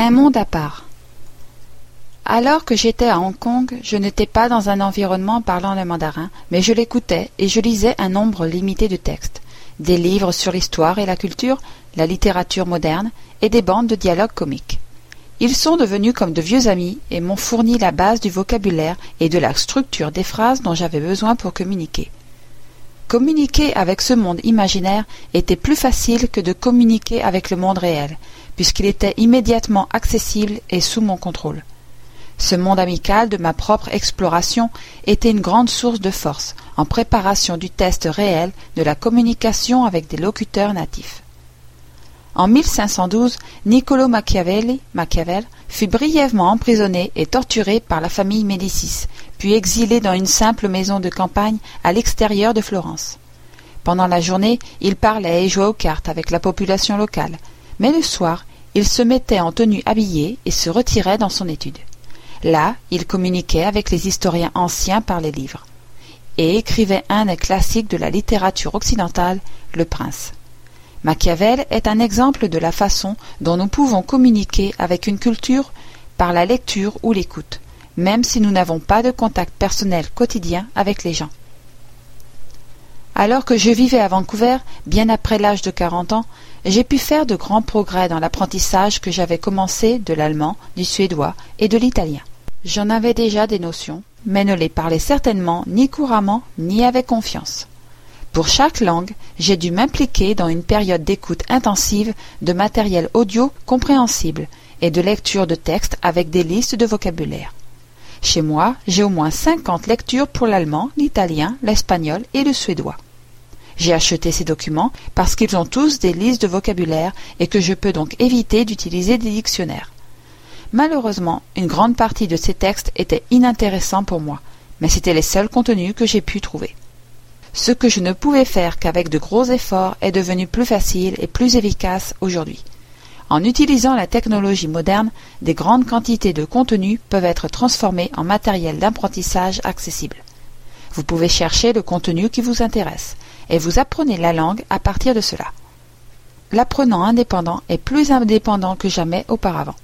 Un monde à part. Alors que j'étais à Hong Kong, je n'étais pas dans un environnement parlant le mandarin, mais je l'écoutais et je lisais un nombre limité de textes, des livres sur l'histoire et la culture, la littérature moderne et des bandes de dialogues comiques. Ils sont devenus comme de vieux amis et m'ont fourni la base du vocabulaire et de la structure des phrases dont j'avais besoin pour communiquer. Communiquer avec ce monde imaginaire était plus facile que de communiquer avec le monde réel, puisqu'il était immédiatement accessible et sous mon contrôle. Ce monde amical de ma propre exploration était une grande source de force en préparation du test réel de la communication avec des locuteurs natifs. En 1512, Niccolo Machiavelli Machiavel fut brièvement emprisonné et torturé par la famille Médicis, puis exilé dans une simple maison de campagne à l'extérieur de Florence. Pendant la journée, il parlait et jouait aux cartes avec la population locale, mais le soir, il se mettait en tenue habillée et se retirait dans son étude. Là, il communiquait avec les historiens anciens par les livres, et écrivait un des classiques de la littérature occidentale, Le Prince. Machiavel est un exemple de la façon dont nous pouvons communiquer avec une culture par la lecture ou l'écoute, même si nous n'avons pas de contact personnel quotidien avec les gens. Alors que je vivais à Vancouver, bien après l'âge de quarante ans, j'ai pu faire de grands progrès dans l'apprentissage que j'avais commencé de l'allemand, du suédois et de l'italien. J'en avais déjà des notions, mais ne les parlais certainement ni couramment ni avec confiance. Pour chaque langue, j'ai dû m'impliquer dans une période d'écoute intensive de matériel audio compréhensible et de lecture de textes avec des listes de vocabulaire. Chez moi, j'ai au moins cinquante lectures pour l'allemand, l'italien, l'espagnol et le suédois. J'ai acheté ces documents parce qu'ils ont tous des listes de vocabulaire et que je peux donc éviter d'utiliser des dictionnaires. Malheureusement, une grande partie de ces textes étaient inintéressants pour moi, mais c'étaient les seuls contenus que j'ai pu trouver. Ce que je ne pouvais faire qu'avec de gros efforts est devenu plus facile et plus efficace aujourd'hui. En utilisant la technologie moderne, des grandes quantités de contenu peuvent être transformées en matériel d'apprentissage accessible. Vous pouvez chercher le contenu qui vous intéresse, et vous apprenez la langue à partir de cela. L'apprenant indépendant est plus indépendant que jamais auparavant.